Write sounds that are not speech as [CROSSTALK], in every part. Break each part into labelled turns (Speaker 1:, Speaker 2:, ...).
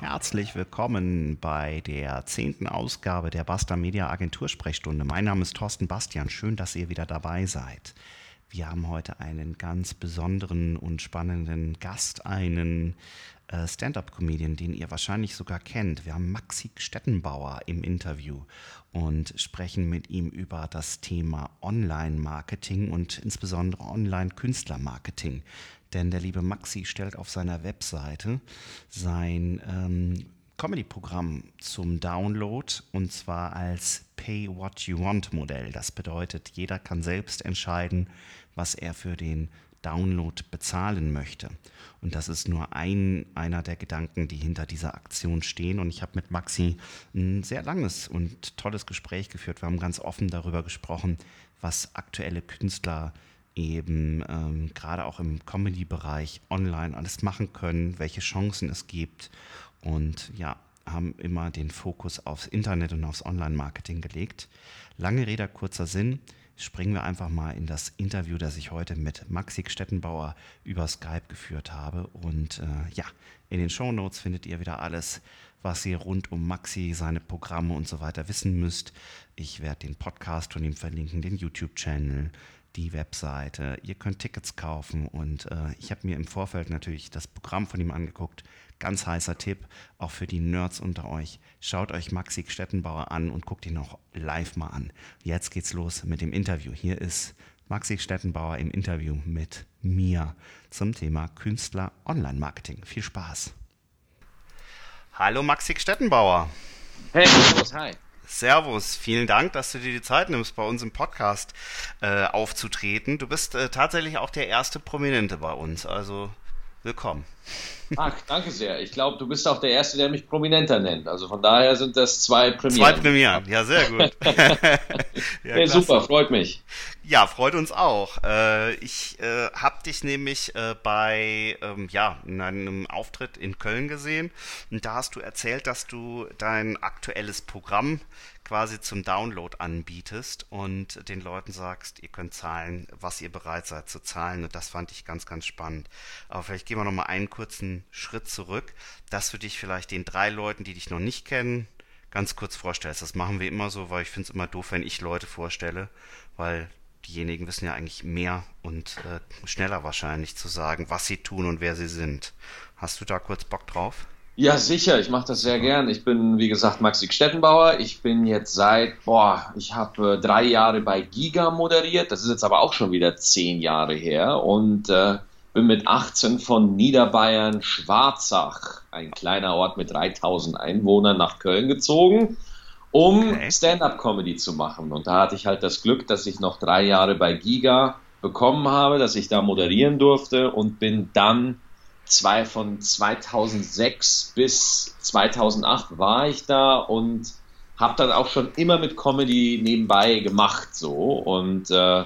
Speaker 1: Herzlich willkommen bei der zehnten Ausgabe der Basta Media Agentur Sprechstunde. Mein Name ist Thorsten Bastian. Schön, dass ihr wieder dabei seid. Wir haben heute einen ganz besonderen und spannenden Gast, einen äh, Stand-up-Comedian, den ihr wahrscheinlich sogar kennt. Wir haben Maxi Stettenbauer im Interview und sprechen mit ihm über das Thema Online-Marketing und insbesondere Online-Künstler-Marketing. Denn der liebe Maxi stellt auf seiner Webseite sein ähm, Comedy-Programm zum Download und zwar als Pay What You Want Modell. Das bedeutet, jeder kann selbst entscheiden, was er für den Download bezahlen möchte. Und das ist nur ein, einer der Gedanken, die hinter dieser Aktion stehen. Und ich habe mit Maxi ein sehr langes und tolles Gespräch geführt. Wir haben ganz offen darüber gesprochen, was aktuelle Künstler eben ähm, gerade auch im Comedy-Bereich online alles machen können, welche Chancen es gibt und ja, haben immer den Fokus aufs Internet und aufs Online-Marketing gelegt. Lange Rede, kurzer Sinn. Springen wir einfach mal in das Interview, das ich heute mit Maxi Stettenbauer über Skype geführt habe. Und äh, ja, in den Show Notes findet ihr wieder alles, was ihr rund um Maxi, seine Programme und so weiter wissen müsst. Ich werde den Podcast von ihm verlinken, den YouTube-Channel, die Webseite. Ihr könnt Tickets kaufen und äh, ich habe mir im Vorfeld natürlich das Programm von ihm angeguckt. Ganz heißer Tipp, auch für die Nerds unter euch. Schaut euch Maxi Stettenbauer an und guckt ihn auch live mal an. Jetzt geht's los mit dem Interview. Hier ist Maxi Stettenbauer im Interview mit mir zum Thema Künstler Online-Marketing. Viel Spaß. Hallo Maxi Stettenbauer.
Speaker 2: Hey, hi.
Speaker 1: Servus, vielen Dank, dass du dir die Zeit nimmst, bei uns im Podcast äh, aufzutreten. Du bist äh, tatsächlich auch der erste Prominente bei uns, also willkommen.
Speaker 2: Ach, danke sehr. Ich glaube, du bist auch der Erste, der mich Prominenter nennt. Also von daher sind das zwei Premieren.
Speaker 1: Zwei Premieren, ja, sehr gut. [LAUGHS]
Speaker 2: ja, hey, super, freut mich.
Speaker 1: Ja, freut uns auch. Äh, ich äh, habe dich nämlich äh, bei ähm, ja, in einem Auftritt in Köln gesehen und da hast du erzählt, dass du dein aktuelles Programm quasi zum Download anbietest und den Leuten sagst, ihr könnt zahlen, was ihr bereit seid zu zahlen. Und das fand ich ganz, ganz spannend. Aber vielleicht gehen wir nochmal einen kurzen Schritt zurück, dass du dich vielleicht den drei Leuten, die dich noch nicht kennen, ganz kurz vorstellst. Das machen wir immer so, weil ich finde es immer doof, wenn ich Leute vorstelle, weil diejenigen wissen ja eigentlich mehr und äh, schneller wahrscheinlich zu sagen, was sie tun und wer sie sind. Hast du da kurz Bock drauf?
Speaker 2: Ja, sicher, ich mache das sehr gern. Ich bin, wie gesagt, Maxi Stettenbauer. Ich bin jetzt seit, boah, ich habe äh, drei Jahre bei Giga moderiert. Das ist jetzt aber auch schon wieder zehn Jahre her. Und äh, bin mit 18 von Niederbayern Schwarzach, ein kleiner Ort mit 3000 Einwohnern, nach Köln gezogen, um okay. Stand-up-Comedy zu machen. Und da hatte ich halt das Glück, dass ich noch drei Jahre bei Giga bekommen habe, dass ich da moderieren durfte und bin dann zwei von 2006 bis 2008 war ich da und habe dann auch schon immer mit Comedy nebenbei gemacht so und äh,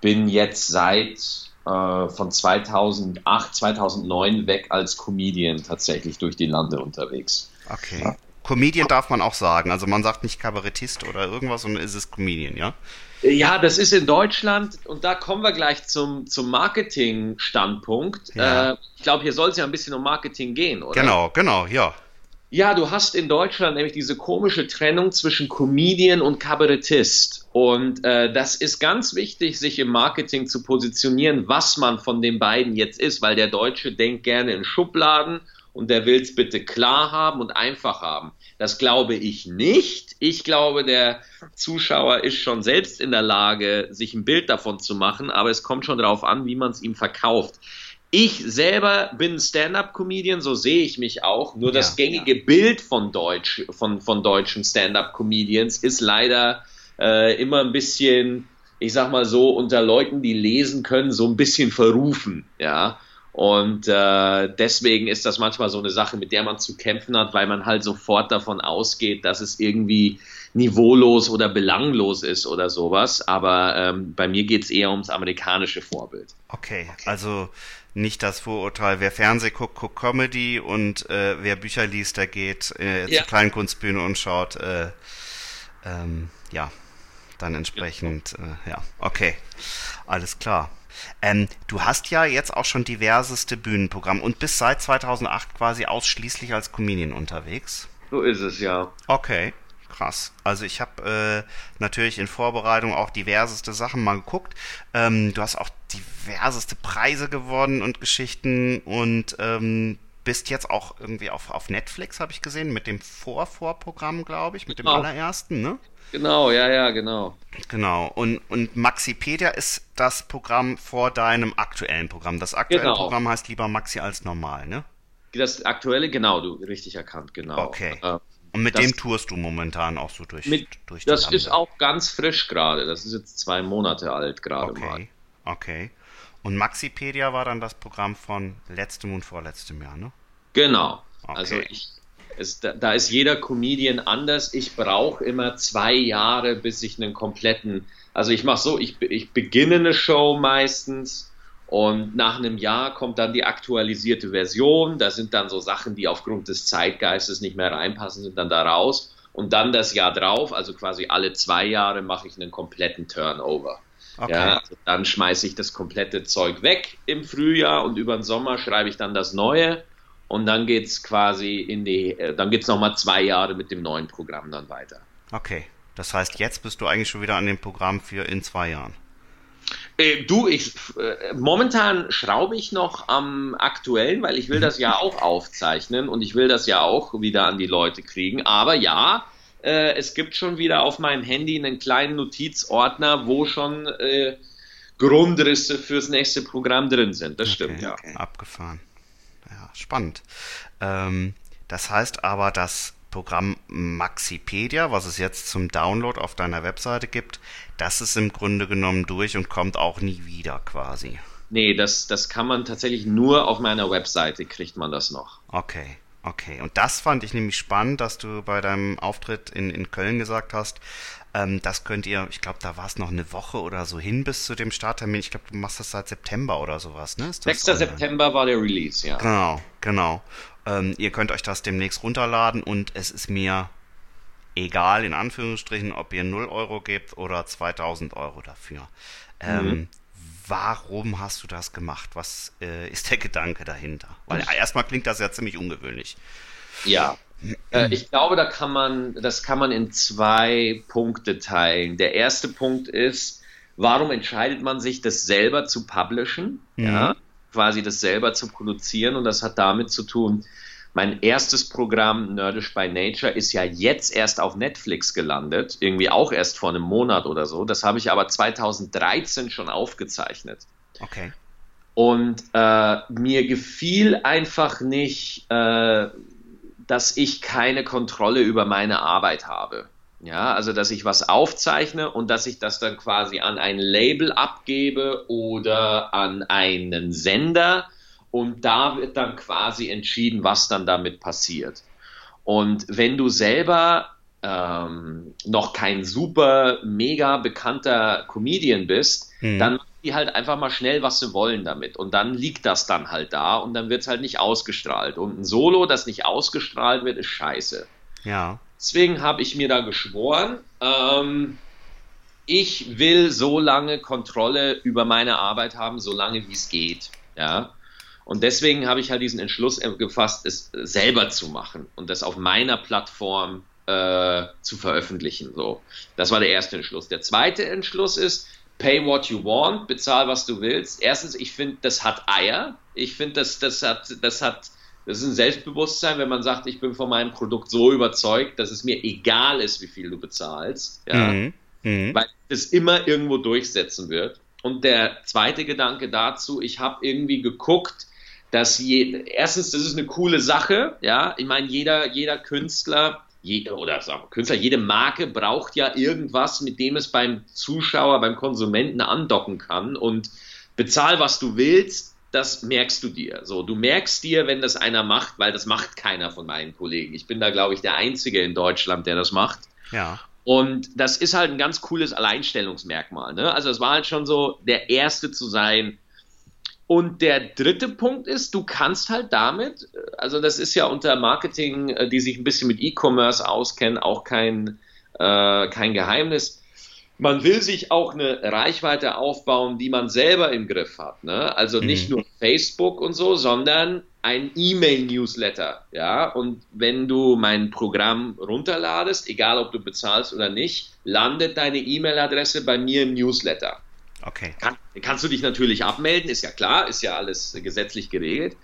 Speaker 2: bin jetzt seit äh, von 2008 2009 weg als Comedian tatsächlich durch die Lande unterwegs.
Speaker 1: Okay. Ja. Comedian darf man auch sagen, also man sagt nicht Kabarettist oder irgendwas, sondern ist es Comedian, ja?
Speaker 2: Ja, das ist in Deutschland und da kommen wir gleich zum, zum Marketing-Standpunkt. Ja. Äh, ich glaube, hier soll es ja ein bisschen um Marketing gehen, oder?
Speaker 1: Genau, genau, ja.
Speaker 2: Ja, du hast in Deutschland nämlich diese komische Trennung zwischen Comedian und Kabarettist. Und äh, das ist ganz wichtig, sich im Marketing zu positionieren, was man von den beiden jetzt ist, weil der Deutsche denkt gerne in Schubladen und der will es bitte klar haben und einfach haben. Das glaube ich nicht. Ich glaube, der Zuschauer ist schon selbst in der Lage, sich ein Bild davon zu machen, aber es kommt schon darauf an, wie man es ihm verkauft. Ich selber bin Stand-up-Comedian, so sehe ich mich auch. Nur das gängige ja. Bild von Deutsch, von, von deutschen Stand-up-Comedians ist leider äh, immer ein bisschen, ich sag mal so, unter Leuten, die lesen können, so ein bisschen verrufen. Ja, und äh, deswegen ist das manchmal so eine Sache, mit der man zu kämpfen hat, weil man halt sofort davon ausgeht, dass es irgendwie niveaulos oder belanglos ist oder sowas. Aber ähm, bei mir geht es eher ums amerikanische Vorbild.
Speaker 1: Okay, also nicht das Vorurteil, wer Fernseh guckt, guckt Comedy und äh, wer Bücher liest, der geht äh, ja. zur Kleinkunstbühne und schaut, äh, ähm, ja, dann entsprechend, äh, ja, okay, alles klar. Ähm, du hast ja jetzt auch schon diverseste Bühnenprogramme und bist seit 2008 quasi ausschließlich als Comedian unterwegs.
Speaker 2: So ist es ja.
Speaker 1: Okay, krass. Also ich habe äh, natürlich in Vorbereitung auch diverseste Sachen mal geguckt. Ähm, du hast auch diverseste Preise gewonnen und Geschichten und ähm, bist jetzt auch irgendwie auf, auf Netflix, habe ich gesehen, mit dem Vorvorprogramm, glaube ich, mit dem oh. allerersten, ne?
Speaker 2: Genau, ja, ja, genau.
Speaker 1: Genau. Und, und Maxipedia ist das Programm vor deinem aktuellen Programm. Das aktuelle genau. Programm heißt lieber Maxi als normal, ne?
Speaker 2: Das aktuelle, genau, du richtig erkannt, genau.
Speaker 1: Okay. Äh, und mit das, dem tourst du momentan auch so durch,
Speaker 2: mit, durch Das Lande. ist auch ganz frisch gerade. Das ist jetzt zwei Monate alt gerade
Speaker 1: okay.
Speaker 2: mal.
Speaker 1: Okay. Und Maxipedia war dann das Programm von letztem und vorletztem Jahr, ne?
Speaker 2: Genau. Okay. Also ich es, da, da, ist jeder Comedian anders. Ich brauche immer zwei Jahre, bis ich einen kompletten, also ich mache so, ich, ich beginne eine Show meistens und nach einem Jahr kommt dann die aktualisierte Version. Da sind dann so Sachen, die aufgrund des Zeitgeistes nicht mehr reinpassen, sind dann da raus. Und dann das Jahr drauf, also quasi alle zwei Jahre, mache ich einen kompletten Turnover. Okay. Ja, also dann schmeiße ich das komplette Zeug weg im Frühjahr und über den Sommer schreibe ich dann das Neue und dann geht es quasi in die, äh, dann geht es nochmal zwei Jahre mit dem neuen Programm dann weiter.
Speaker 1: Okay, das heißt, jetzt bist du eigentlich schon wieder an dem Programm für in zwei Jahren.
Speaker 2: Äh, du, ich äh, momentan schraube ich noch am aktuellen, weil ich will das ja [LAUGHS] auch aufzeichnen und ich will das ja auch wieder an die Leute kriegen. Aber ja, äh, es gibt schon wieder auf meinem Handy einen kleinen Notizordner, wo schon äh, Grundrisse fürs nächste Programm drin sind. Das okay, stimmt, ja. Okay.
Speaker 1: Abgefahren spannend. Ähm, das heißt aber, das Programm Maxipedia, was es jetzt zum Download auf deiner Webseite gibt, das ist im Grunde genommen durch und kommt auch nie wieder quasi.
Speaker 2: Nee, das, das kann man tatsächlich nur auf meiner Webseite, kriegt man das noch.
Speaker 1: Okay, okay. Und das fand ich nämlich spannend, dass du bei deinem Auftritt in, in Köln gesagt hast, ähm, das könnt ihr, ich glaube, da war es noch eine Woche oder so hin bis zu dem Starttermin. Ich glaube, du machst das seit September oder sowas, ne?
Speaker 2: 6. September war der Release, ja.
Speaker 1: Genau, genau. Ähm, ihr könnt euch das demnächst runterladen und es ist mir egal, in Anführungsstrichen, ob ihr 0 Euro gebt oder 2000 Euro dafür. Ähm, mhm. Warum hast du das gemacht? Was äh, ist der Gedanke dahinter? Weil erstmal klingt das ja ziemlich ungewöhnlich.
Speaker 2: Ja, [CLEARS THROAT] äh, ich glaube, da kann man, das kann man in zwei Punkte teilen. Der erste Punkt ist, warum entscheidet man sich, das selber zu publishen? Mhm. Ja, quasi das selber zu produzieren. Und das hat damit zu tun, mein erstes Programm Nerdish by Nature ist ja jetzt erst auf Netflix gelandet, irgendwie auch erst vor einem Monat oder so. Das habe ich aber 2013 schon aufgezeichnet.
Speaker 1: Okay.
Speaker 2: Und äh, mir gefiel einfach nicht, äh, dass ich keine Kontrolle über meine Arbeit habe. Ja, also dass ich was aufzeichne und dass ich das dann quasi an ein Label abgebe oder an einen Sender und da wird dann quasi entschieden, was dann damit passiert. Und wenn du selber ähm, noch kein super mega bekannter Comedian bist, hm. dann die halt einfach mal schnell, was sie wollen damit. Und dann liegt das dann halt da und dann wird es halt nicht ausgestrahlt. Und ein Solo, das nicht ausgestrahlt wird, ist scheiße.
Speaker 1: Ja.
Speaker 2: Deswegen habe ich mir da geschworen, ähm, ich will so lange Kontrolle über meine Arbeit haben, so lange wie es geht. Ja. Und deswegen habe ich halt diesen Entschluss gefasst, es selber zu machen und das auf meiner Plattform äh, zu veröffentlichen. So, das war der erste Entschluss. Der zweite Entschluss ist, pay what you want, bezahl was du willst. Erstens, ich finde, das hat Eier. Ich finde, das, das hat, das hat, das ist ein Selbstbewusstsein, wenn man sagt, ich bin von meinem Produkt so überzeugt, dass es mir egal ist, wie viel du bezahlst. Ja. Mhm. Mhm. Weil es immer irgendwo durchsetzen wird. Und der zweite Gedanke dazu, ich habe irgendwie geguckt, dass je, erstens, das ist eine coole Sache, ja. Ich meine, jeder, jeder Künstler je, oder sagen wir Künstler, jede Marke braucht ja irgendwas, mit dem es beim Zuschauer, beim Konsumenten andocken kann und bezahl, was du willst, das merkst du dir. So, du merkst dir, wenn das einer macht, weil das macht keiner von meinen Kollegen. Ich bin da, glaube ich, der Einzige in Deutschland, der das macht.
Speaker 1: Ja.
Speaker 2: Und das ist halt ein ganz cooles Alleinstellungsmerkmal. Ne? Also es war halt schon so, der Erste zu sein, und der dritte Punkt ist, du kannst halt damit, also das ist ja unter Marketing, äh, die sich ein bisschen mit E-Commerce auskennen, auch kein, äh, kein Geheimnis. Man will sich auch eine Reichweite aufbauen, die man selber im Griff hat. Ne? Also nicht mhm. nur Facebook und so, sondern ein E-Mail-Newsletter. Ja, und wenn du mein Programm runterladest, egal ob du bezahlst oder nicht, landet deine E-Mail-Adresse bei mir im Newsletter. Okay. Kann, kannst du dich natürlich abmelden, ist ja klar, ist ja alles gesetzlich geregelt.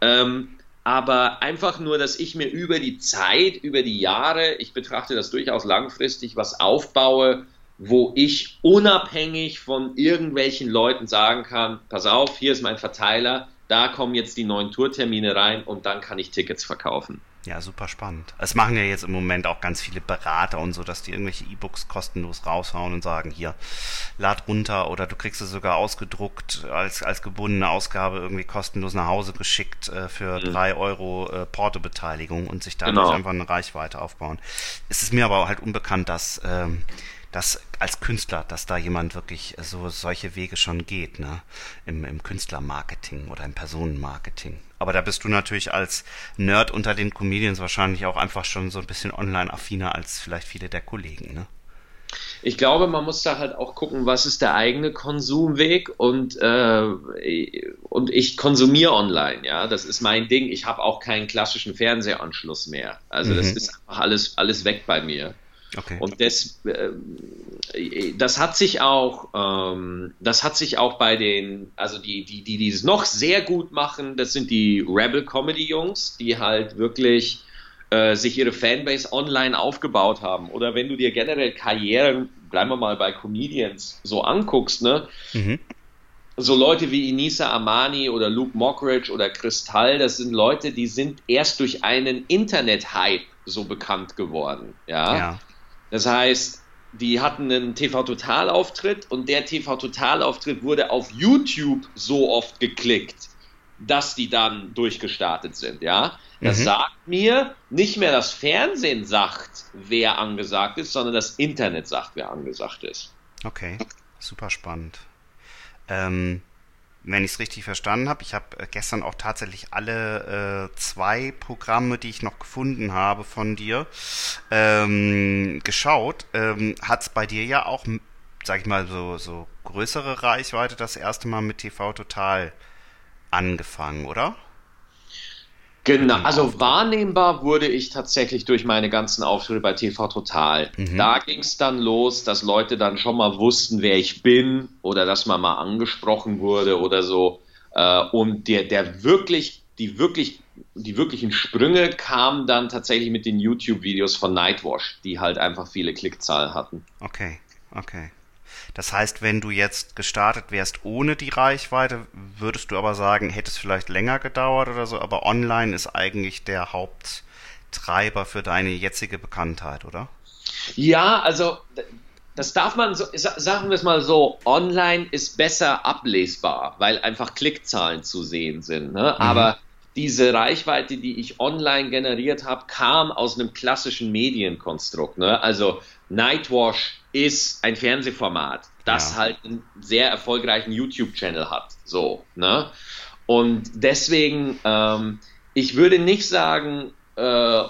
Speaker 2: Ähm, aber einfach nur, dass ich mir über die Zeit, über die Jahre, ich betrachte das durchaus langfristig, was aufbaue, wo ich unabhängig von irgendwelchen Leuten sagen kann, pass auf, hier ist mein Verteiler, da kommen jetzt die neuen Tourtermine rein und dann kann ich Tickets verkaufen.
Speaker 1: Ja, super spannend. Es machen ja jetzt im Moment auch ganz viele Berater und so, dass die irgendwelche E-Books kostenlos raushauen und sagen, hier, lad runter oder du kriegst es sogar ausgedruckt als, als gebundene Ausgabe irgendwie kostenlos nach Hause geschickt äh, für mhm. drei Euro äh, Portobeteiligung und sich dadurch genau. einfach eine Reichweite aufbauen. Es ist mir aber halt unbekannt, dass ähm, dass als Künstler, dass da jemand wirklich so solche Wege schon geht, ne? Im, im Künstlermarketing oder im Personenmarketing. Aber da bist du natürlich als Nerd unter den Comedians wahrscheinlich auch einfach schon so ein bisschen online-affiner als vielleicht viele der Kollegen, ne?
Speaker 2: Ich glaube, man muss da halt auch gucken, was ist der eigene Konsumweg und, äh, und ich konsumiere online, ja. Das ist mein Ding. Ich habe auch keinen klassischen Fernsehanschluss mehr. Also mhm. das ist einfach alles, alles weg bei mir. Okay. Und das, äh, das hat sich auch, ähm, das hat sich auch bei den, also die, die, die, die es noch sehr gut machen, das sind die Rebel Comedy Jungs, die halt wirklich äh, sich ihre Fanbase online aufgebaut haben. Oder wenn du dir generell Karrieren, bleiben wir mal bei Comedians, so anguckst, ne? Mhm. So Leute wie Inisa Amani oder Luke Mockridge oder Kristall, das sind Leute, die sind erst durch einen Internet-Hype so bekannt geworden. Ja. ja. Das heißt, die hatten einen TV-Total-Auftritt und der TV-Total-Auftritt wurde auf YouTube so oft geklickt, dass die dann durchgestartet sind, ja. Das mhm. sagt mir, nicht mehr das Fernsehen sagt, wer angesagt ist, sondern das Internet sagt, wer angesagt ist.
Speaker 1: Okay, super spannend. Ähm, wenn ich es richtig verstanden habe. Ich habe äh, gestern auch tatsächlich alle äh, zwei Programme, die ich noch gefunden habe von dir, ähm, geschaut. Ähm, Hat es bei dir ja auch, sag ich mal, so, so größere Reichweite das erste Mal mit TV Total angefangen, oder?
Speaker 2: Genau, also wahrnehmbar wurde ich tatsächlich durch meine ganzen Auftritte bei TV Total. Mhm. Da ging es dann los, dass Leute dann schon mal wussten, wer ich bin oder dass man mal angesprochen wurde oder so. Äh, und der, der wirklich, die wirklich, die wirklichen Sprünge kamen dann tatsächlich mit den YouTube-Videos von Nightwash, die halt einfach viele Klickzahlen hatten.
Speaker 1: Okay, okay. Das heißt, wenn du jetzt gestartet wärst ohne die Reichweite, würdest du aber sagen, hätte es vielleicht länger gedauert oder so, aber online ist eigentlich der Haupttreiber für deine jetzige Bekanntheit, oder?
Speaker 2: Ja, also das darf man, so, sagen wir es mal so, online ist besser ablesbar, weil einfach Klickzahlen zu sehen sind. Ne? Mhm. Aber diese Reichweite, die ich online generiert habe, kam aus einem klassischen Medienkonstrukt. Ne? Also Nightwash ist ein Fernsehformat, das ja. halt einen sehr erfolgreichen YouTube-Channel hat. So, ne? Und deswegen, ähm, ich würde nicht sagen, äh,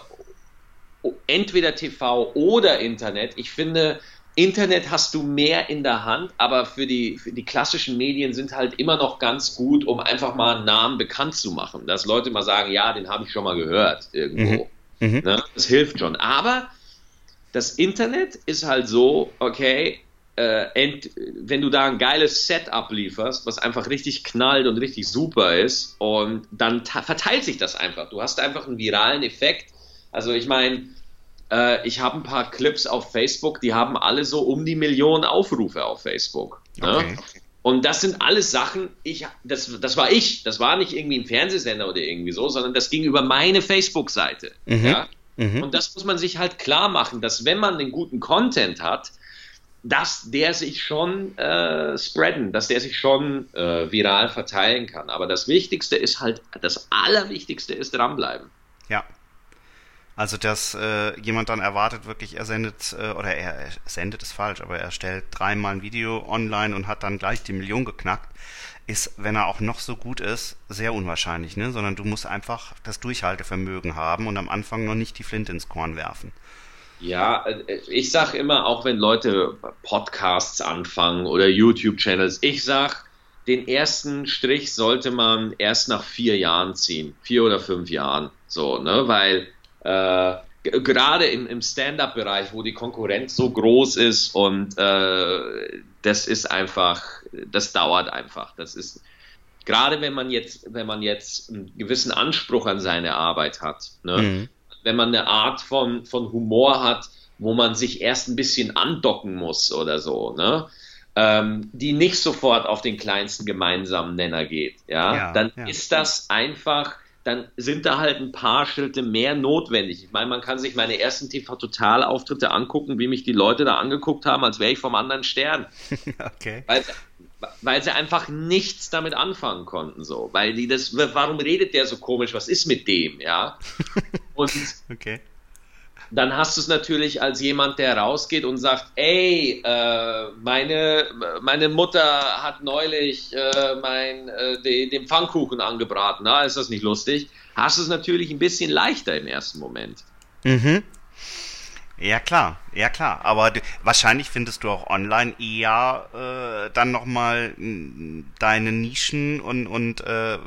Speaker 2: entweder TV oder Internet. Ich finde, Internet hast du mehr in der Hand, aber für die, für die klassischen Medien sind halt immer noch ganz gut, um einfach mal einen Namen bekannt zu machen. Dass Leute mal sagen, ja, den habe ich schon mal gehört irgendwo. Mhm. Mhm. Ne? Das hilft schon. Aber das Internet ist halt so, okay, äh, wenn du da ein geiles Setup lieferst, was einfach richtig knallt und richtig super ist, und dann verteilt sich das einfach. Du hast einfach einen viralen Effekt. Also ich meine, äh, ich habe ein paar Clips auf Facebook, die haben alle so um die Millionen Aufrufe auf Facebook. Ne? Okay. Und das sind alles Sachen, ich, das, das war ich, das war nicht irgendwie ein Fernsehsender oder irgendwie so, sondern das ging über meine Facebook-Seite. Mhm. Ja? Mhm. Und das muss man sich halt klar machen, dass wenn man den guten Content hat, dass der sich schon äh, spreaden, dass der sich schon äh, viral verteilen kann. Aber das Wichtigste ist halt, das Allerwichtigste ist dranbleiben.
Speaker 1: Ja, also, dass äh, jemand dann erwartet, wirklich, er sendet, äh, oder er, er sendet ist falsch, aber er stellt dreimal ein Video online und hat dann gleich die Million geknackt, ist, wenn er auch noch so gut ist, sehr unwahrscheinlich, ne? Sondern du musst einfach das Durchhaltevermögen haben und am Anfang noch nicht die Flinte ins Korn werfen.
Speaker 2: Ja, äh, ich sag immer, auch wenn Leute Podcasts anfangen oder YouTube-Channels, ich sag, den ersten Strich sollte man erst nach vier Jahren ziehen, vier oder fünf Jahren, so, ne, weil äh, gerade im, im Stand-up-Bereich, wo die Konkurrenz so groß ist und äh, das ist einfach, das dauert einfach, das ist gerade wenn man jetzt, wenn man jetzt einen gewissen Anspruch an seine Arbeit hat, ne? Mhm. wenn man eine Art von, von Humor hat, wo man sich erst ein bisschen andocken muss oder so, ne? Ähm, die nicht sofort auf den kleinsten gemeinsamen Nenner geht, ja, ja dann ja. ist das einfach, dann sind da halt ein paar Schritte mehr notwendig. Ich meine, man kann sich meine ersten TV-Total-Auftritte angucken, wie mich die Leute da angeguckt haben, als wäre ich vom anderen Stern. [LAUGHS] okay. Weil weil sie einfach nichts damit anfangen konnten, so, weil die das, warum redet der so komisch, was ist mit dem, ja? [LAUGHS] Und okay. Dann hast du es natürlich als jemand, der rausgeht und sagt, ey, äh, meine, meine Mutter hat neulich äh, mein, äh, den, den Pfannkuchen angebraten, na, ist das nicht lustig? Hast du es natürlich ein bisschen leichter im ersten Moment.
Speaker 1: Mhm. Ja klar, ja klar. Aber du, wahrscheinlich findest du auch online eher äh, dann nochmal deine Nischen und, und äh,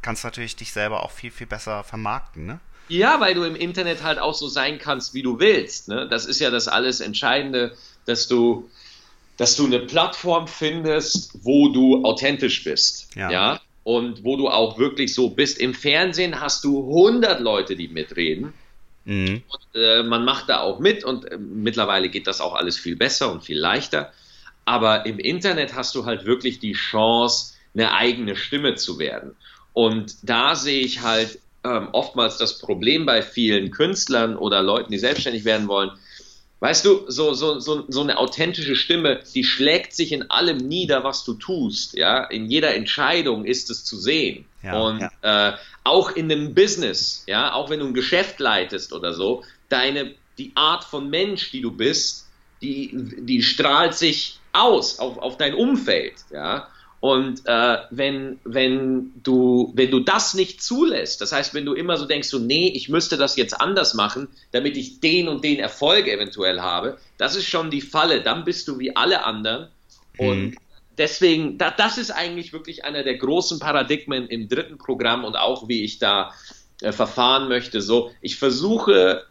Speaker 1: kannst natürlich dich selber auch viel, viel besser vermarkten, ne?
Speaker 2: Ja, weil du im Internet halt auch so sein kannst, wie du willst. Ne? Das ist ja das alles Entscheidende, dass du, dass du eine Plattform findest, wo du authentisch bist. Ja. ja? Und wo du auch wirklich so bist. Im Fernsehen hast du 100 Leute, die mitreden. Mhm. Und, äh, man macht da auch mit und äh, mittlerweile geht das auch alles viel besser und viel leichter. Aber im Internet hast du halt wirklich die Chance, eine eigene Stimme zu werden. Und da sehe ich halt ähm, oftmals das Problem bei vielen Künstlern oder Leuten, die selbstständig werden wollen. Weißt du, so, so, so, so eine authentische Stimme, die schlägt sich in allem nieder, was du tust. Ja, in jeder Entscheidung ist es zu sehen. Ja, und ja. Äh, auch in einem Business, ja, auch wenn du ein Geschäft leitest oder so, deine, die Art von Mensch, die du bist, die, die strahlt sich aus auf, auf dein Umfeld, ja. Und äh, wenn, wenn, du, wenn du das nicht zulässt, das heißt, wenn du immer so denkst, so, nee, ich müsste das jetzt anders machen, damit ich den und den Erfolg eventuell habe, das ist schon die Falle. Dann bist du wie alle anderen. Und mhm deswegen, da, das ist eigentlich wirklich einer der großen Paradigmen im dritten Programm und auch wie ich da äh, verfahren möchte. So, ich versuche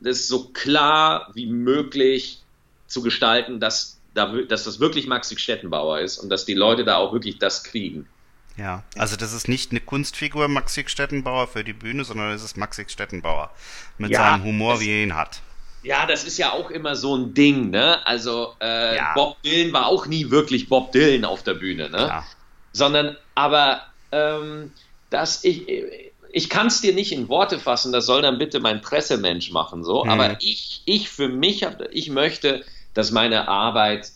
Speaker 2: das so klar wie möglich zu gestalten, dass, dass das wirklich Maxi Stettenbauer ist und dass die Leute da auch wirklich das kriegen.
Speaker 1: Ja, also das ist nicht eine Kunstfigur Maxi Stettenbauer für die Bühne, sondern es ist Maxi Stettenbauer mit ja, seinem Humor, wie er ihn hat.
Speaker 2: Ja, das ist ja auch immer so ein Ding, ne? Also äh, ja. Bob Dylan war auch nie wirklich Bob Dylan auf der Bühne, ne? Klar. Sondern, aber ähm, dass ich, ich kann es dir nicht in Worte fassen, das soll dann bitte mein Pressemensch machen, so. Mhm. Aber ich, ich für mich, hab, ich möchte, dass meine Arbeit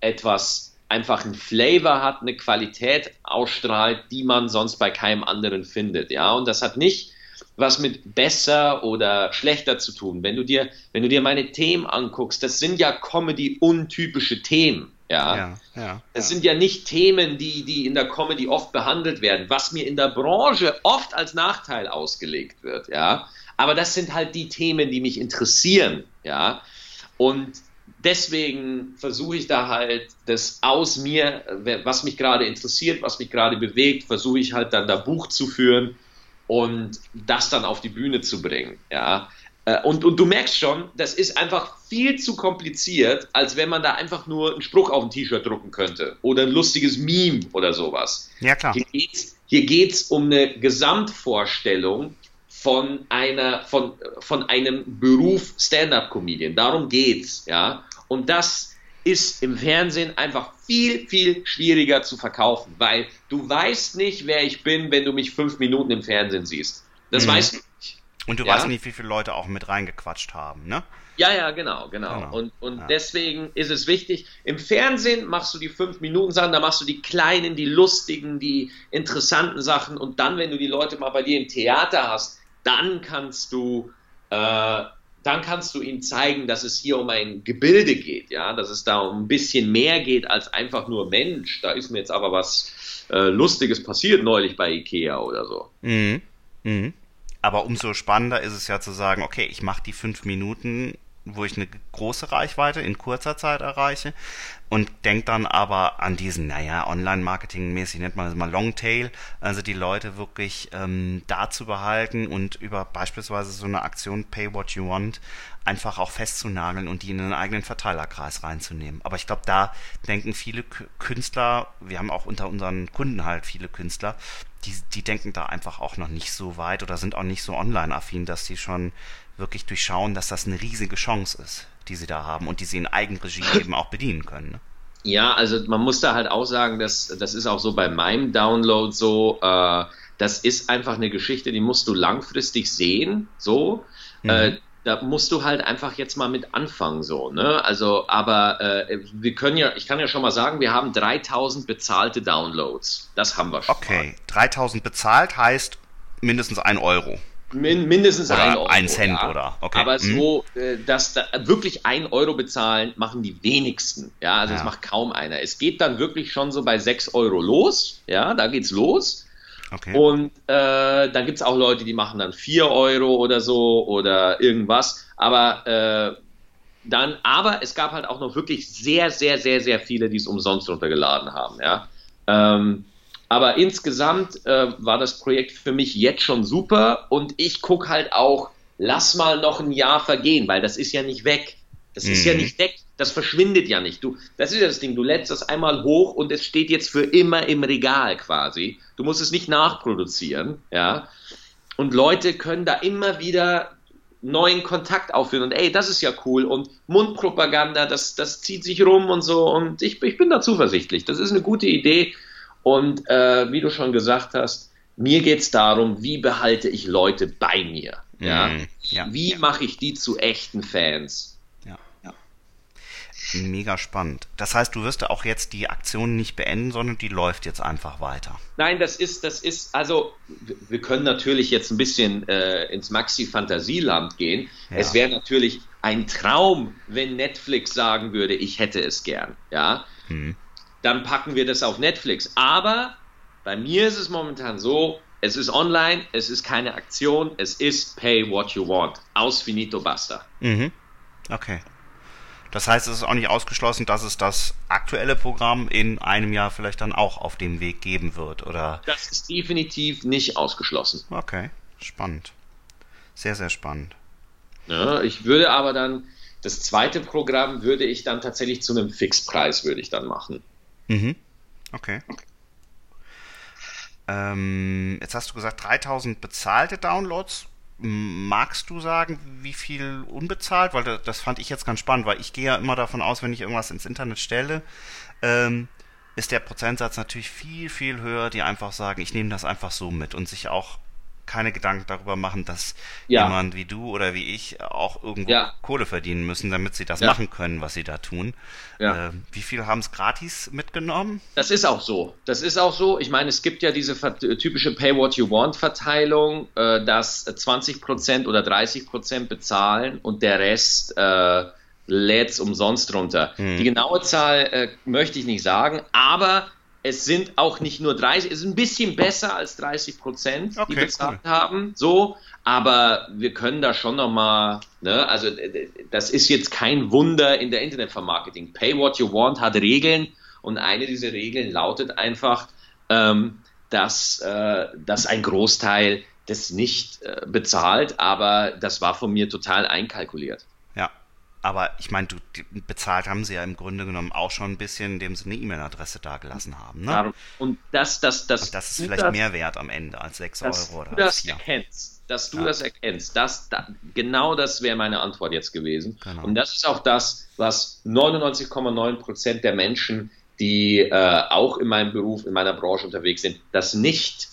Speaker 2: etwas einfach ein Flavor hat, eine Qualität ausstrahlt, die man sonst bei keinem anderen findet, ja. Und das hat nicht was mit besser oder schlechter zu tun. Wenn du dir, wenn du dir meine Themen anguckst, das sind ja Comedy-untypische Themen. Ja, ja, ja das ja. sind ja nicht Themen, die, die in der Comedy oft behandelt werden, was mir in der Branche oft als Nachteil ausgelegt wird, ja. Aber das sind halt die Themen, die mich interessieren, ja. Und deswegen versuche ich da halt das aus mir, was mich gerade interessiert, was mich gerade bewegt, versuche ich halt dann da Buch zu führen und das dann auf die Bühne zu bringen. Ja. Äh, und, und du merkst schon, das ist einfach viel zu kompliziert, als wenn man da einfach nur einen Spruch auf ein T-Shirt drucken könnte oder ein lustiges Meme oder sowas.
Speaker 1: Ja, klar.
Speaker 2: Hier geht's, hier geht's um eine Gesamtvorstellung von einer, von, von einem Beruf Stand-Up-Comedian. Darum geht's, ja. Und das ist im Fernsehen einfach viel, viel schwieriger zu verkaufen, weil du weißt nicht, wer ich bin, wenn du mich fünf Minuten im Fernsehen siehst. Das mhm. weißt du nicht.
Speaker 1: Und du ja? weißt nicht, wie viele Leute auch mit reingequatscht haben, ne?
Speaker 2: Ja, ja, genau, genau. genau. Und, und ja. deswegen ist es wichtig, im Fernsehen machst du die fünf Minuten Sachen, da machst du die kleinen, die lustigen, die interessanten Sachen und dann, wenn du die Leute mal bei dir im Theater hast, dann kannst du äh, dann kannst du ihnen zeigen, dass es hier um ein Gebilde geht, ja, dass es da um ein bisschen mehr geht als einfach nur Mensch. Da ist mir jetzt aber was äh, Lustiges passiert neulich bei Ikea oder so.
Speaker 1: Mhm. Mhm. Aber umso spannender ist es ja zu sagen, okay, ich mache die fünf Minuten wo ich eine große Reichweite in kurzer Zeit erreiche und denke dann aber an diesen, naja, Online-Marketing-mäßig nennt man das mal Longtail, also die Leute wirklich ähm, da zu behalten und über beispielsweise so eine Aktion Pay What You Want einfach auch festzunageln und die in einen eigenen Verteilerkreis reinzunehmen. Aber ich glaube, da denken viele Künstler, wir haben auch unter unseren Kunden halt viele Künstler, die, die denken da einfach auch noch nicht so weit oder sind auch nicht so online-affin, dass die schon wirklich durchschauen, dass das eine riesige Chance ist, die sie da haben und die sie in Eigenregie [LAUGHS] eben auch bedienen können. Ne?
Speaker 2: Ja, also man muss da halt auch sagen, dass das ist auch so bei meinem Download so, äh, das ist einfach eine Geschichte, die musst du langfristig sehen, so. Mhm. Äh, da musst du halt einfach jetzt mal mit anfangen, so, ne? Also, aber äh, wir können ja, ich kann ja schon mal sagen, wir haben 3000 bezahlte Downloads. Das haben wir schon.
Speaker 1: Okay, mal. 3000 bezahlt heißt mindestens ein Euro.
Speaker 2: Min mindestens
Speaker 1: oder
Speaker 2: ein Euro.
Speaker 1: Ein Cent, ja. oder?
Speaker 2: Okay. Aber mhm. so, äh, dass da wirklich ein Euro bezahlen, machen die wenigsten. Ja, also ja. das macht kaum einer. Es geht dann wirklich schon so bei 6 Euro los. Ja, da geht's los. Okay. Und äh, dann gibt es auch Leute, die machen dann 4 Euro oder so oder irgendwas. Aber äh, dann, aber es gab halt auch noch wirklich sehr, sehr, sehr, sehr viele, die es umsonst runtergeladen haben. Ja. Ähm, aber insgesamt äh, war das Projekt für mich jetzt schon super und ich gucke halt auch, lass mal noch ein Jahr vergehen, weil das ist ja nicht weg. Das mhm. ist ja mhm. nicht weg, das verschwindet ja nicht. Du, das ist ja das Ding, du lädst das einmal hoch und es steht jetzt für immer im Regal quasi. Du musst es nicht nachproduzieren, ja. Und Leute können da immer wieder neuen Kontakt aufführen und ey, das ist ja cool und Mundpropaganda, das, das zieht sich rum und so und ich, ich bin da zuversichtlich. Das ist eine gute Idee und äh, wie du schon gesagt hast, mir geht es darum, wie behalte ich Leute bei mir? Ja? Mm, ja wie mache ich die zu echten Fans?
Speaker 1: Ja, ja. Mega spannend. Das heißt, du wirst auch jetzt die Aktion nicht beenden, sondern die läuft jetzt einfach weiter.
Speaker 2: Nein, das ist, das ist, also wir können natürlich jetzt ein bisschen äh, ins Maxi-Fantasieland gehen. Ja. Es wäre natürlich ein Traum, wenn Netflix sagen würde, ich hätte es gern. Ja. Hm dann packen wir das auf Netflix. Aber bei mir ist es momentan so, es ist online, es ist keine Aktion, es ist Pay What You Want. Aus finito basta.
Speaker 1: Mhm. Okay. Das heißt, es ist auch nicht ausgeschlossen, dass es das aktuelle Programm in einem Jahr vielleicht dann auch auf dem Weg geben wird, oder?
Speaker 2: Das ist definitiv nicht ausgeschlossen.
Speaker 1: Okay, spannend. Sehr, sehr spannend.
Speaker 2: Ja, ich würde aber dann, das zweite Programm würde ich dann tatsächlich zu einem Fixpreis würde ich dann machen.
Speaker 1: Mhm. Okay. Ähm, jetzt hast du gesagt 3000 bezahlte Downloads. Magst du sagen, wie viel unbezahlt? Weil das fand ich jetzt ganz spannend, weil ich gehe ja immer davon aus, wenn ich irgendwas ins Internet stelle, ähm, ist der Prozentsatz natürlich viel, viel höher, die einfach sagen, ich nehme das einfach so mit und sich auch keine Gedanken darüber machen, dass ja. jemand wie du oder wie ich auch irgendwo ja. Kohle verdienen müssen, damit sie das ja. machen können, was sie da tun. Äh, wie viel haben es gratis mitgenommen?
Speaker 2: Das ist auch so. Das ist auch so. Ich meine, es gibt ja diese typische Pay What You Want Verteilung, äh, dass 20% oder 30% bezahlen und der Rest äh, lädt es umsonst runter. Hm. Die genaue Zahl äh, möchte ich nicht sagen, aber es sind auch nicht nur 30, es ist ein bisschen besser als 30 Prozent, okay, die bezahlt cool. haben, so, aber wir können da schon nochmal, ne, also das ist jetzt kein Wunder in der Internetvermarketing. Pay what you want hat Regeln und eine dieser Regeln lautet einfach, ähm, dass, äh, dass ein Großteil das nicht äh, bezahlt, aber das war von mir total einkalkuliert.
Speaker 1: Aber ich meine, du bezahlt haben sie ja im Grunde genommen auch schon ein bisschen, indem sie eine E-Mail-Adresse dagelassen haben. Ne?
Speaker 2: Und das, das, das,
Speaker 1: und das ist vielleicht das, mehr wert am Ende als 6 Euro oder
Speaker 2: du das erkennst, dass du ja. das erkennst, das, da, genau das wäre meine Antwort jetzt gewesen. Genau. Und das ist auch das, was 99,9 Prozent der Menschen, die äh, auch in meinem Beruf, in meiner Branche unterwegs sind, das nicht,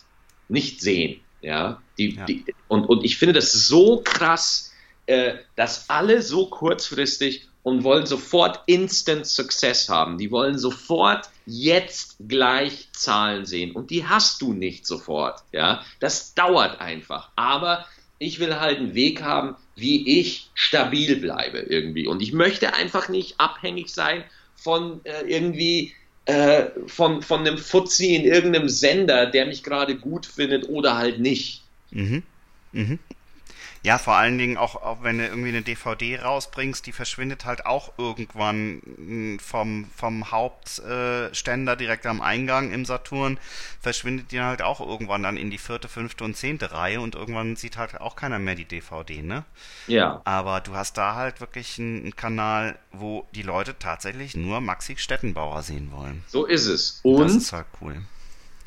Speaker 2: nicht sehen. Ja, die, ja. Die, und, und ich finde das so krass, äh, dass alle so kurzfristig und wollen sofort Instant Success haben. Die wollen sofort jetzt gleich Zahlen sehen und die hast du nicht sofort. Ja, das dauert einfach. Aber ich will halt einen Weg haben, wie ich stabil bleibe irgendwie. Und ich möchte einfach nicht abhängig sein von äh, irgendwie äh, von, von einem Fuzzi in irgendeinem Sender, der mich gerade gut findet oder halt nicht.
Speaker 1: Mhm. Mhm. Ja, vor allen Dingen auch, auch wenn du irgendwie eine DVD rausbringst, die verschwindet halt auch irgendwann hm, vom, vom Hauptständer direkt am Eingang im Saturn, verschwindet die halt auch irgendwann dann in die vierte, fünfte und zehnte Reihe und irgendwann sieht halt auch keiner mehr die DVD, ne?
Speaker 2: Ja.
Speaker 1: Aber du hast da halt wirklich einen, einen Kanal, wo die Leute tatsächlich nur Maxi Stettenbauer sehen wollen.
Speaker 2: So ist es. Und
Speaker 1: das ist halt cool.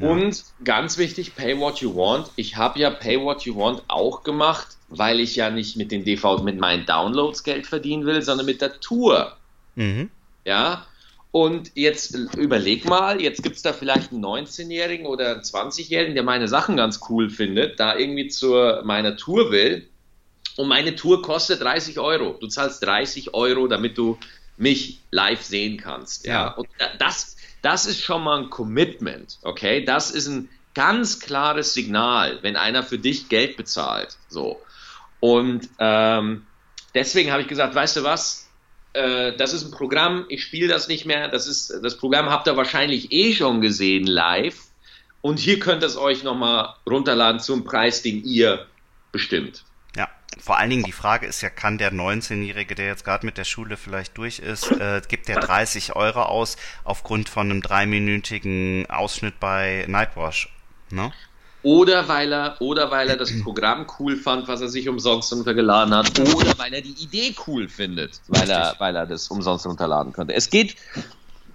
Speaker 2: Ja. Und ganz wichtig, Pay What You Want. Ich habe ja Pay What You Want auch gemacht, weil ich ja nicht mit den DVDs, mit meinen Downloads Geld verdienen will, sondern mit der Tour. Mhm. Ja. Und jetzt überleg mal, jetzt gibt es da vielleicht einen 19-Jährigen oder einen 20-Jährigen, der meine Sachen ganz cool findet, da irgendwie zu meiner Tour will. Und meine Tour kostet 30 Euro. Du zahlst 30 Euro, damit du mich live sehen kannst. Ja. ja. Und das, das ist schon mal ein Commitment, okay? Das ist ein ganz klares Signal, wenn einer für dich Geld bezahlt. So. Und ähm, deswegen habe ich gesagt, weißt du was? Äh, das ist ein Programm, ich spiele das nicht mehr. Das, ist, das Programm habt ihr wahrscheinlich eh schon gesehen live. Und hier könnt ihr es euch nochmal runterladen zum Preis, den ihr bestimmt.
Speaker 1: Vor allen Dingen die Frage ist ja, kann der 19-Jährige, der jetzt gerade mit der Schule vielleicht durch ist, äh, gibt der 30 Euro aus aufgrund von einem dreiminütigen Ausschnitt bei Nightwash? Ne?
Speaker 2: Oder weil er, oder weil er das Programm cool fand, was er sich umsonst runtergeladen hat, oder weil er die Idee cool findet, weil er, weil er das umsonst runterladen konnte. Es geht,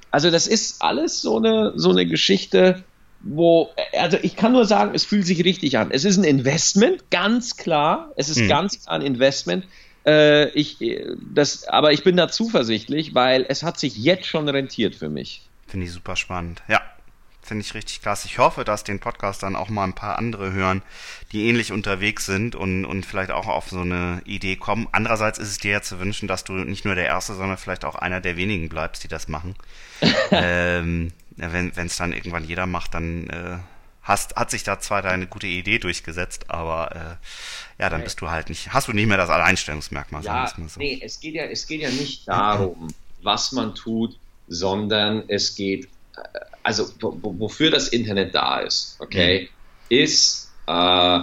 Speaker 2: also das ist alles so eine, so eine Geschichte, wo, also ich kann nur sagen, es fühlt sich richtig an. Es ist ein Investment, ganz klar. Es ist hm. ganz klar ein Investment. Äh, ich, das, aber ich bin da zuversichtlich, weil es hat sich jetzt schon rentiert für mich.
Speaker 1: Finde ich super spannend. Ja, finde ich richtig klasse. Ich hoffe, dass den Podcast dann auch mal ein paar andere hören, die ähnlich unterwegs sind und, und vielleicht auch auf so eine Idee kommen. Andererseits ist es dir ja zu wünschen, dass du nicht nur der Erste, sondern vielleicht auch einer der wenigen bleibst, die das machen. [LAUGHS] ähm, wenn es dann irgendwann jeder macht, dann äh, hast, hat sich da zwar deine gute Idee durchgesetzt, aber äh, ja, dann bist du halt nicht, hast du nicht mehr das Alleinstellungsmerkmal,
Speaker 2: ja, so. Nee, es geht ja, es geht ja nicht darum, was man tut, sondern es geht, äh, also wofür das Internet da ist, okay, mhm. ist, äh,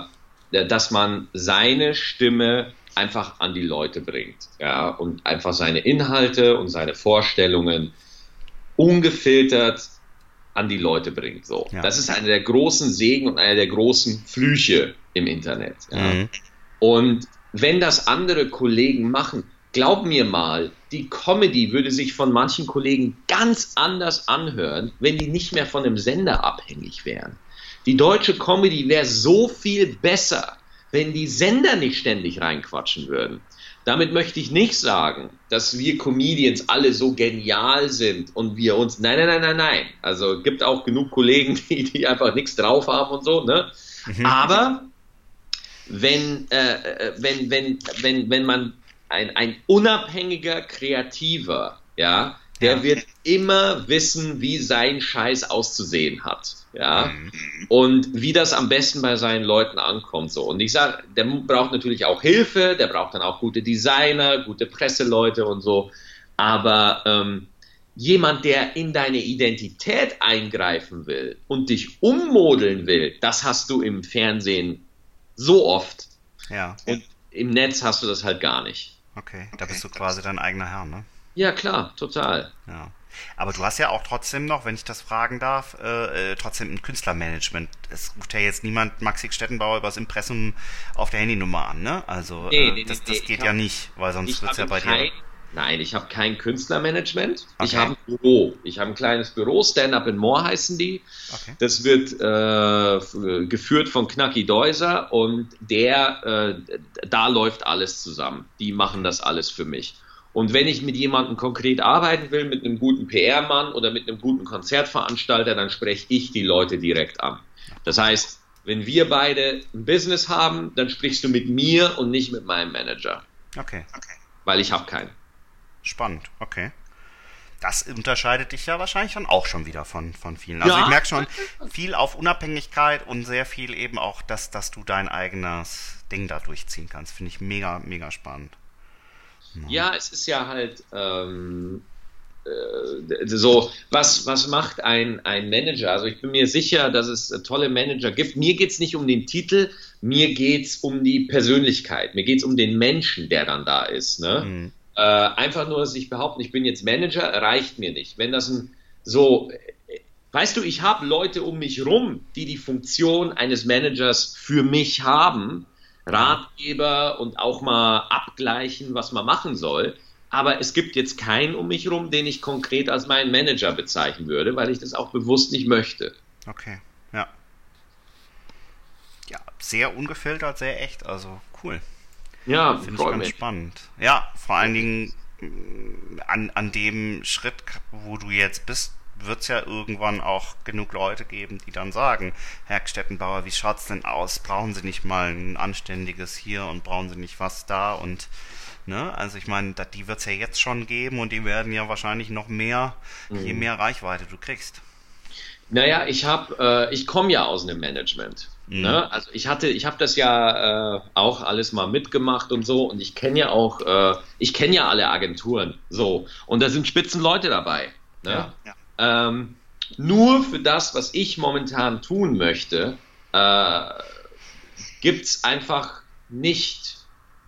Speaker 2: dass man seine Stimme einfach an die Leute bringt, ja, und einfach seine Inhalte und seine Vorstellungen ungefiltert an die Leute bringt. So. Ja. Das ist einer der großen Segen und einer der großen Flüche im Internet. Ja. Mhm. Und wenn das andere Kollegen machen, glaub mir mal, die Comedy würde sich von manchen Kollegen ganz anders anhören, wenn die nicht mehr von einem Sender abhängig wären. Die deutsche Comedy wäre so viel besser, wenn die Sender nicht ständig reinquatschen würden. Damit möchte ich nicht sagen, dass wir Comedians alle so genial sind und wir uns. Nein, nein, nein, nein, nein. Also gibt auch genug Kollegen, [LAUGHS] die, die einfach nichts drauf haben und so, ne? Mhm. Aber wenn, äh, äh, wenn, wenn, wenn, wenn man ein, ein unabhängiger Kreativer, ja, der ja. wird immer wissen, wie sein Scheiß auszusehen hat. Ja, mhm. und wie das am besten bei seinen Leuten ankommt. So. Und ich sage, der braucht natürlich auch Hilfe, der braucht dann auch gute Designer, gute Presseleute und so. Aber ähm, jemand, der in deine Identität eingreifen will und dich ummodeln will, das hast du im Fernsehen so oft.
Speaker 1: Ja.
Speaker 2: Und im Netz hast du das halt gar nicht.
Speaker 1: Okay, da bist du quasi dein eigener Herr, ne?
Speaker 2: Ja, klar, total.
Speaker 1: Ja. Aber du hast ja auch trotzdem noch, wenn ich das fragen darf, äh, äh trotzdem ein Künstlermanagement. Es ruft ja jetzt niemand Maxi Stettenbauer übers Impressum auf der Handynummer an, ne? Also nee, äh, nee, das, das nee, geht ja hab, nicht, weil sonst wird es ja bei kein, dir.
Speaker 2: Nein, ich habe kein Künstlermanagement. Okay. Ich habe ein Büro. Ich habe ein kleines Büro, Stand Up in More heißen die. Okay. Das wird äh, geführt von Knacki Deuser und der, äh, da läuft alles zusammen. Die machen das alles für mich. Und wenn ich mit jemandem konkret arbeiten will, mit einem guten PR-Mann oder mit einem guten Konzertveranstalter, dann spreche ich die Leute direkt an. Das heißt, wenn wir beide ein Business haben, dann sprichst du mit mir und nicht mit meinem Manager.
Speaker 1: Okay. okay.
Speaker 2: Weil ich habe keinen.
Speaker 1: Spannend, okay. Das unterscheidet dich ja wahrscheinlich dann auch schon wieder von, von vielen. Also ja. ich merke schon viel auf Unabhängigkeit und sehr viel eben auch, dass, dass du dein eigenes Ding da durchziehen kannst. Finde ich mega, mega spannend.
Speaker 2: Ja, es ist ja halt, ähm, äh, so, was, was macht ein, ein Manager? Also ich bin mir sicher, dass es tolle Manager gibt. Mir geht es nicht um den Titel, mir geht es um die Persönlichkeit, mir geht es um den Menschen, der dann da ist. Ne? Mhm. Äh, einfach nur sich behaupten, ich bin jetzt Manager, reicht mir nicht. Wenn das ein so, weißt du, ich habe Leute um mich rum, die die Funktion eines Managers für mich haben, Ratgeber und auch mal abgleichen, was man machen soll. Aber es gibt jetzt keinen um mich rum, den ich konkret als meinen Manager bezeichnen würde, weil ich das auch bewusst nicht möchte.
Speaker 1: Okay, ja. Ja, sehr ungefiltert, sehr echt, also cool.
Speaker 2: Ja,
Speaker 1: finde ich ganz mich. spannend. Ja, vor allen Dingen mm, an, an dem Schritt, wo du jetzt bist, wird es ja irgendwann auch genug Leute geben, die dann sagen, Herr Stettenbauer, wie schaut's denn aus? Brauchen Sie nicht mal ein anständiges hier und brauchen Sie nicht was da und ne, also ich meine, die wird es ja jetzt schon geben und die werden ja wahrscheinlich noch mehr, mhm. je mehr Reichweite du kriegst.
Speaker 2: Naja, ich habe, äh, ich komme ja aus einem Management. Mhm. Ne? Also ich hatte, ich habe das ja äh, auch alles mal mitgemacht und so und ich kenne ja auch, äh, ich kenne ja alle Agenturen so und da sind Spitzenleute dabei. Ne? Ja, ja. Ähm, nur für das, was ich momentan tun möchte, äh, gibt es einfach nicht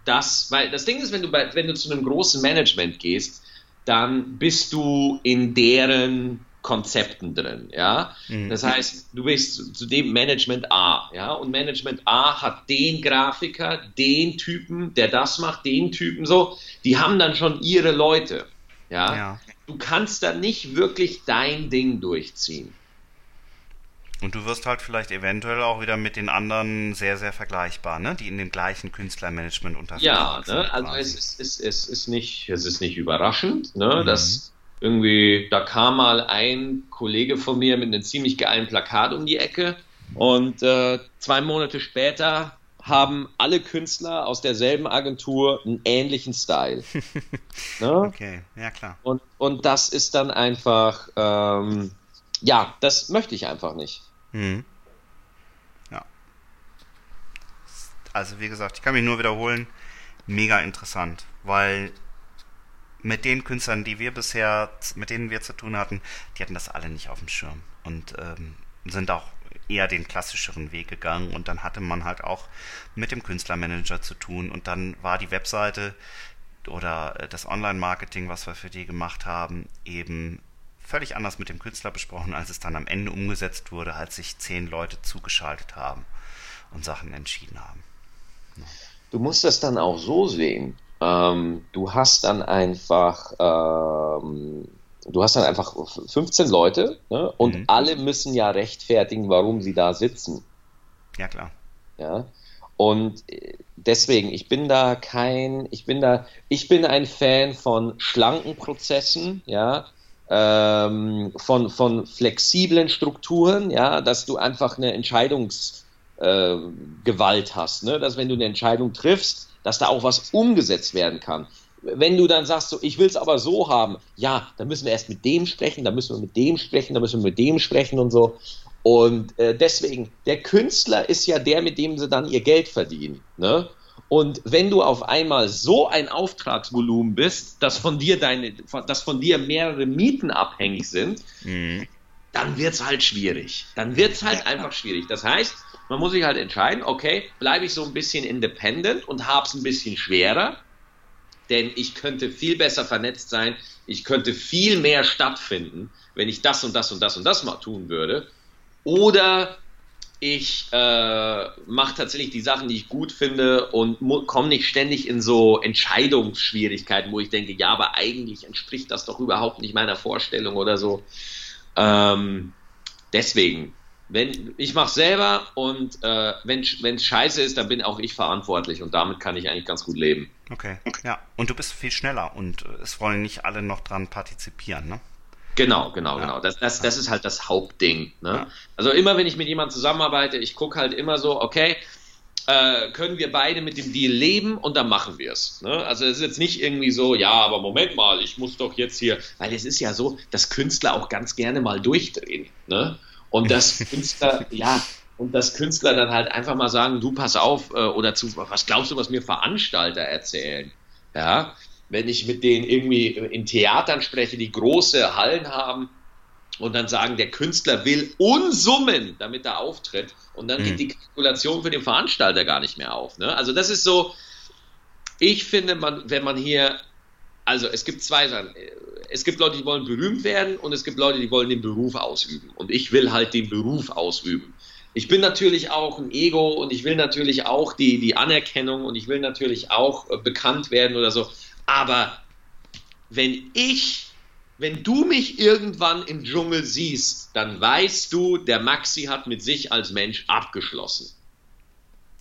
Speaker 2: das, weil das Ding ist, wenn du, bei, wenn du zu einem großen Management gehst, dann bist du in deren Konzepten drin, ja. Mhm. Das heißt, du bist zu dem Management A, ja, und Management A hat den Grafiker, den Typen, der das macht, den Typen so, die haben dann schon ihre Leute, ja. ja du kannst da nicht wirklich dein Ding durchziehen.
Speaker 1: Und du wirst halt vielleicht eventuell auch wieder mit den anderen sehr, sehr vergleichbar, ne? die in dem gleichen Künstlermanagement unterwegs
Speaker 2: ja, sind. Ja, ne? also es ist, es, es, ist nicht, es ist nicht überraschend, ne? Mhm. dass irgendwie, da kam mal ein Kollege von mir mit einem ziemlich geilen Plakat um die Ecke und äh, zwei Monate später haben alle Künstler aus derselben Agentur einen ähnlichen Style. [LAUGHS]
Speaker 1: ne? Okay, ja klar.
Speaker 2: Und, und das ist dann einfach, ähm, ja, das möchte ich einfach nicht. Mhm.
Speaker 1: Ja. Also wie gesagt, ich kann mich nur wiederholen, mega interessant, weil mit den Künstlern, die wir bisher, mit denen wir zu tun hatten, die hatten das alle nicht auf dem Schirm und ähm, sind auch eher den klassischeren Weg gegangen und dann hatte man halt auch mit dem Künstlermanager zu tun und dann war die Webseite oder äh, das Online-Marketing, was wir für die gemacht haben, eben völlig anders mit dem Künstler besprochen, als es dann am Ende umgesetzt wurde, als sich zehn Leute zugeschaltet haben und Sachen entschieden haben.
Speaker 2: Du musst das dann auch so sehen. Ähm, du hast dann einfach ähm, du hast dann einfach 15 Leute ne? und mhm. alle müssen ja rechtfertigen, warum sie da sitzen.
Speaker 1: Ja, klar.
Speaker 2: Ja. Und äh, deswegen, ich bin da kein, ich bin da, ich bin ein Fan von schlanken Prozessen, ja, ähm, von, von flexiblen Strukturen, ja, dass du einfach eine Entscheidungsgewalt äh, hast, ne? dass wenn du eine Entscheidung triffst, dass da auch was umgesetzt werden kann wenn du dann sagst, so, ich will es aber so haben, ja, dann müssen wir erst mit dem sprechen, dann müssen wir mit dem sprechen, dann müssen wir mit dem sprechen und so. Und äh, deswegen, der Künstler ist ja der, mit dem sie dann ihr Geld verdienen. Ne? Und wenn du auf einmal so ein Auftragsvolumen bist, dass von dir deine, dass von dir mehrere Mieten abhängig sind, mhm. dann wird es halt schwierig. Dann wird es halt einfach schwierig. Das heißt, man muss sich halt entscheiden, okay, bleibe ich so ein bisschen independent und habe es ein bisschen schwerer denn ich könnte viel besser vernetzt sein, ich könnte viel mehr stattfinden, wenn ich das und das und das und das mal tun würde. Oder ich äh, mache tatsächlich die Sachen, die ich gut finde und komme nicht ständig in so Entscheidungsschwierigkeiten, wo ich denke, ja, aber eigentlich entspricht das doch überhaupt nicht meiner Vorstellung oder so. Ähm, deswegen wenn ich mache selber und äh, wenn es scheiße ist, dann bin auch ich verantwortlich und damit kann ich eigentlich ganz gut leben.
Speaker 1: Okay, ja. Und du bist viel schneller und äh, es wollen nicht alle noch dran partizipieren, ne?
Speaker 2: Genau, genau, ja. genau. Das, das, das ist halt das Hauptding. Ne? Ja. Also immer, wenn ich mit jemandem zusammenarbeite, ich gucke halt immer so, okay, äh, können wir beide mit dem Deal leben und dann machen wir es. Ne? Also es ist jetzt nicht irgendwie so, ja, aber Moment mal, ich muss doch jetzt hier, weil es ist ja so, dass Künstler auch ganz gerne mal durchdrehen. Ne? Und dass [LAUGHS] Künstler, ja, und dass Künstler dann halt einfach mal sagen, du pass auf, äh, oder zu, was glaubst du, was mir Veranstalter erzählen? Ja, wenn ich mit denen irgendwie in Theatern spreche, die große Hallen haben und dann sagen, der Künstler will Unsummen, damit er auftritt. Und dann mhm. geht die Kalkulation für den Veranstalter gar nicht mehr auf. Ne? Also das ist so, ich finde, man, wenn man hier, also es gibt zwei Sachen. Es gibt Leute, die wollen berühmt werden und es gibt Leute, die wollen den Beruf ausüben. Und ich will halt den Beruf ausüben. Ich bin natürlich auch ein Ego und ich will natürlich auch die, die Anerkennung und ich will natürlich auch äh, bekannt werden oder so. Aber wenn ich, wenn du mich irgendwann im Dschungel siehst, dann weißt du, der Maxi hat mit sich als Mensch abgeschlossen.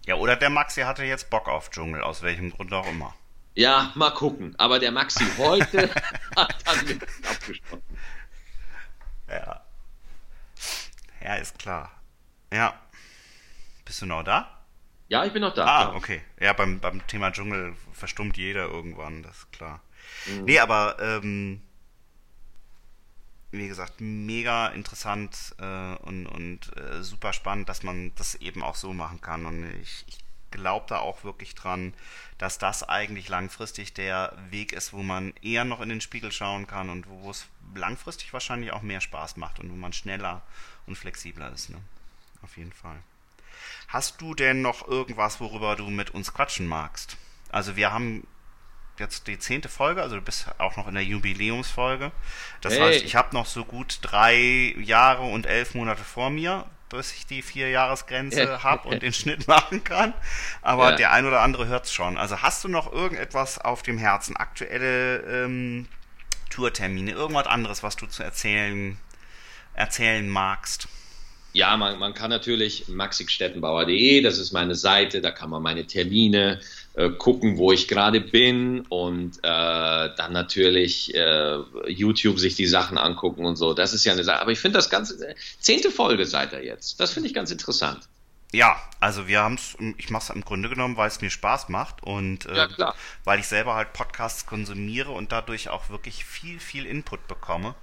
Speaker 1: Ja, oder der Maxi hatte jetzt Bock auf Dschungel, aus welchem Grund auch immer.
Speaker 2: Ja, mal gucken. Aber der Maxi heute [LAUGHS] hat dann mit abgeschlossen.
Speaker 1: Ja. Ja, ist klar. Ja. Bist du noch da?
Speaker 2: Ja, ich bin noch da.
Speaker 1: Ah, okay. Ja, beim, beim Thema Dschungel verstummt jeder irgendwann, das ist klar. Mhm. Nee, aber ähm, wie gesagt, mega interessant äh, und, und äh, super spannend, dass man das eben auch so machen kann. Und ich, ich glaube da auch wirklich dran, dass das eigentlich langfristig der Weg ist, wo man eher noch in den Spiegel schauen kann und wo es langfristig wahrscheinlich auch mehr Spaß macht und wo man schneller und flexibler ist. Ne? Auf jeden Fall. Hast du denn noch irgendwas, worüber du mit uns quatschen magst? Also wir haben jetzt die zehnte Folge, also du bist auch noch in der Jubiläumsfolge. Das hey. heißt, ich habe noch so gut drei Jahre und elf Monate vor mir, bis ich die vier Jahresgrenze habe und den Schnitt [LAUGHS] machen kann. Aber ja. der ein oder andere hört es schon. Also hast du noch irgendetwas auf dem Herzen? Aktuelle ähm, Tourtermine, irgendwas anderes, was du zu erzählen, erzählen magst?
Speaker 2: Ja, man, man kann natürlich maxigstättenbauer.de, das ist meine Seite, da kann man meine Termine äh, gucken, wo ich gerade bin und äh, dann natürlich äh, YouTube sich die Sachen angucken und so. Das ist ja eine Sache. Aber ich finde das ganze, zehnte Folge seid ihr jetzt. Das finde ich ganz interessant.
Speaker 1: Ja, also wir haben es, ich mache es im Grunde genommen, weil es mir Spaß macht und äh, ja, weil ich selber halt Podcasts konsumiere und dadurch auch wirklich viel, viel Input bekomme.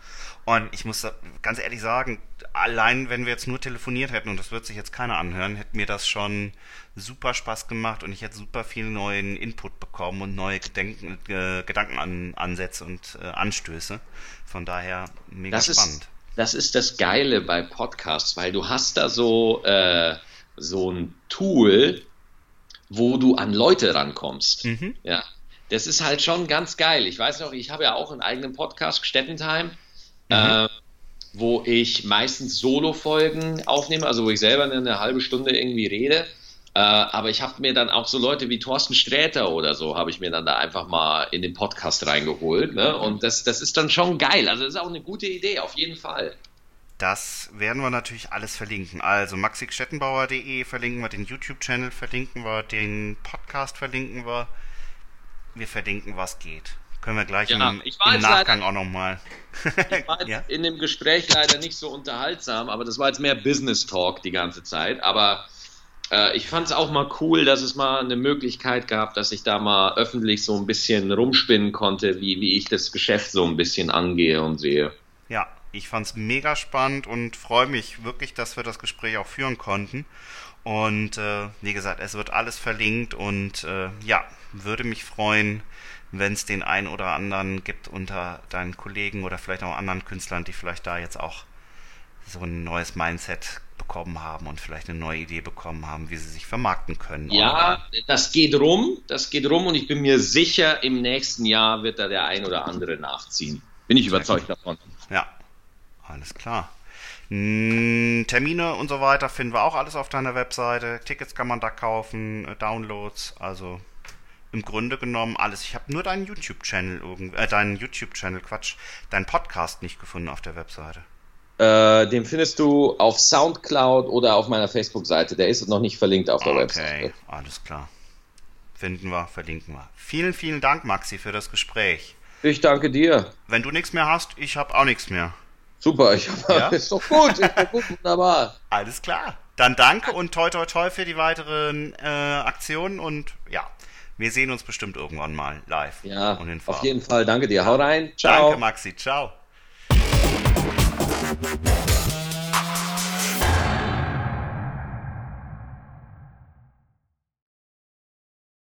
Speaker 1: Und ich muss ganz ehrlich sagen, allein wenn wir jetzt nur telefoniert hätten, und das wird sich jetzt keiner anhören, hätte mir das schon super Spaß gemacht und ich hätte super viel neuen Input bekommen und neue Gedenken, äh, Gedankenansätze und äh, Anstöße. Von daher mega
Speaker 2: das
Speaker 1: spannend.
Speaker 2: Ist, das ist das Geile bei Podcasts, weil du hast da so, äh, so ein Tool, wo du an Leute rankommst. Mhm. Ja. Das ist halt schon ganz geil. Ich weiß noch, ich habe ja auch einen eigenen Podcast, Stettentime mhm. äh, wo ich meistens Solo-Folgen aufnehme, also wo ich selber eine halbe Stunde irgendwie rede. Äh, aber ich habe mir dann auch so Leute wie Thorsten Sträter oder so, habe ich mir dann da einfach mal in den Podcast reingeholt. Ne? Und das, das ist dann schon geil. Also das ist auch eine gute Idee, auf jeden Fall.
Speaker 1: Das werden wir natürlich alles verlinken. Also maxikschettenbauer.de verlinken wir, den YouTube-Channel verlinken wir, den Podcast verlinken wir. Wir verlinken, was geht. Können wir gleich ja, im, im Nachgang leider, auch nochmal.
Speaker 2: ich war [LAUGHS] ja? in dem Gespräch leider nicht so unterhaltsam, aber das war jetzt mehr Business Talk die ganze Zeit. Aber äh, ich fand es auch mal cool, dass es mal eine Möglichkeit gab, dass ich da mal öffentlich so ein bisschen rumspinnen konnte, wie, wie ich das Geschäft so ein bisschen angehe und sehe.
Speaker 1: Ja, ich fand es mega spannend und freue mich wirklich, dass wir das Gespräch auch führen konnten. Und äh, wie gesagt, es wird alles verlinkt und äh, ja, würde mich freuen, wenn es den einen oder anderen gibt unter deinen Kollegen oder vielleicht auch anderen Künstlern, die vielleicht da jetzt auch so ein neues Mindset bekommen haben und vielleicht eine neue Idee bekommen haben, wie sie sich vermarkten können.
Speaker 2: Ja, oder? das geht rum, das geht rum und ich bin mir sicher, im nächsten Jahr wird da der ein oder andere nachziehen. Bin ich überzeugt davon.
Speaker 1: Ja, alles klar. Termine und so weiter finden wir auch alles auf deiner Webseite. Tickets kann man da kaufen, äh, Downloads, also im Grunde genommen alles. Ich habe nur deinen YouTube-Channel, äh, deinen YouTube-Channel, Quatsch, deinen Podcast nicht gefunden auf der Webseite.
Speaker 2: Äh, den findest du auf Soundcloud oder auf meiner Facebook-Seite. Der ist noch nicht verlinkt auf der
Speaker 1: okay,
Speaker 2: Webseite.
Speaker 1: Okay, alles klar. Finden wir, verlinken wir. Vielen, vielen Dank, Maxi, für das Gespräch.
Speaker 2: Ich danke dir.
Speaker 1: Wenn du nichts mehr hast, ich habe auch nichts mehr.
Speaker 2: Super, ich hab, ja? [LAUGHS] ist doch gut, ist doch gut, wunderbar.
Speaker 1: Alles klar. Dann danke und toi toi toi für die weiteren äh, Aktionen und ja, wir sehen uns bestimmt irgendwann mal live.
Speaker 2: Ja, auf jeden Fall. Danke dir. Hau rein. Ciao.
Speaker 1: Danke, Maxi. Ciao.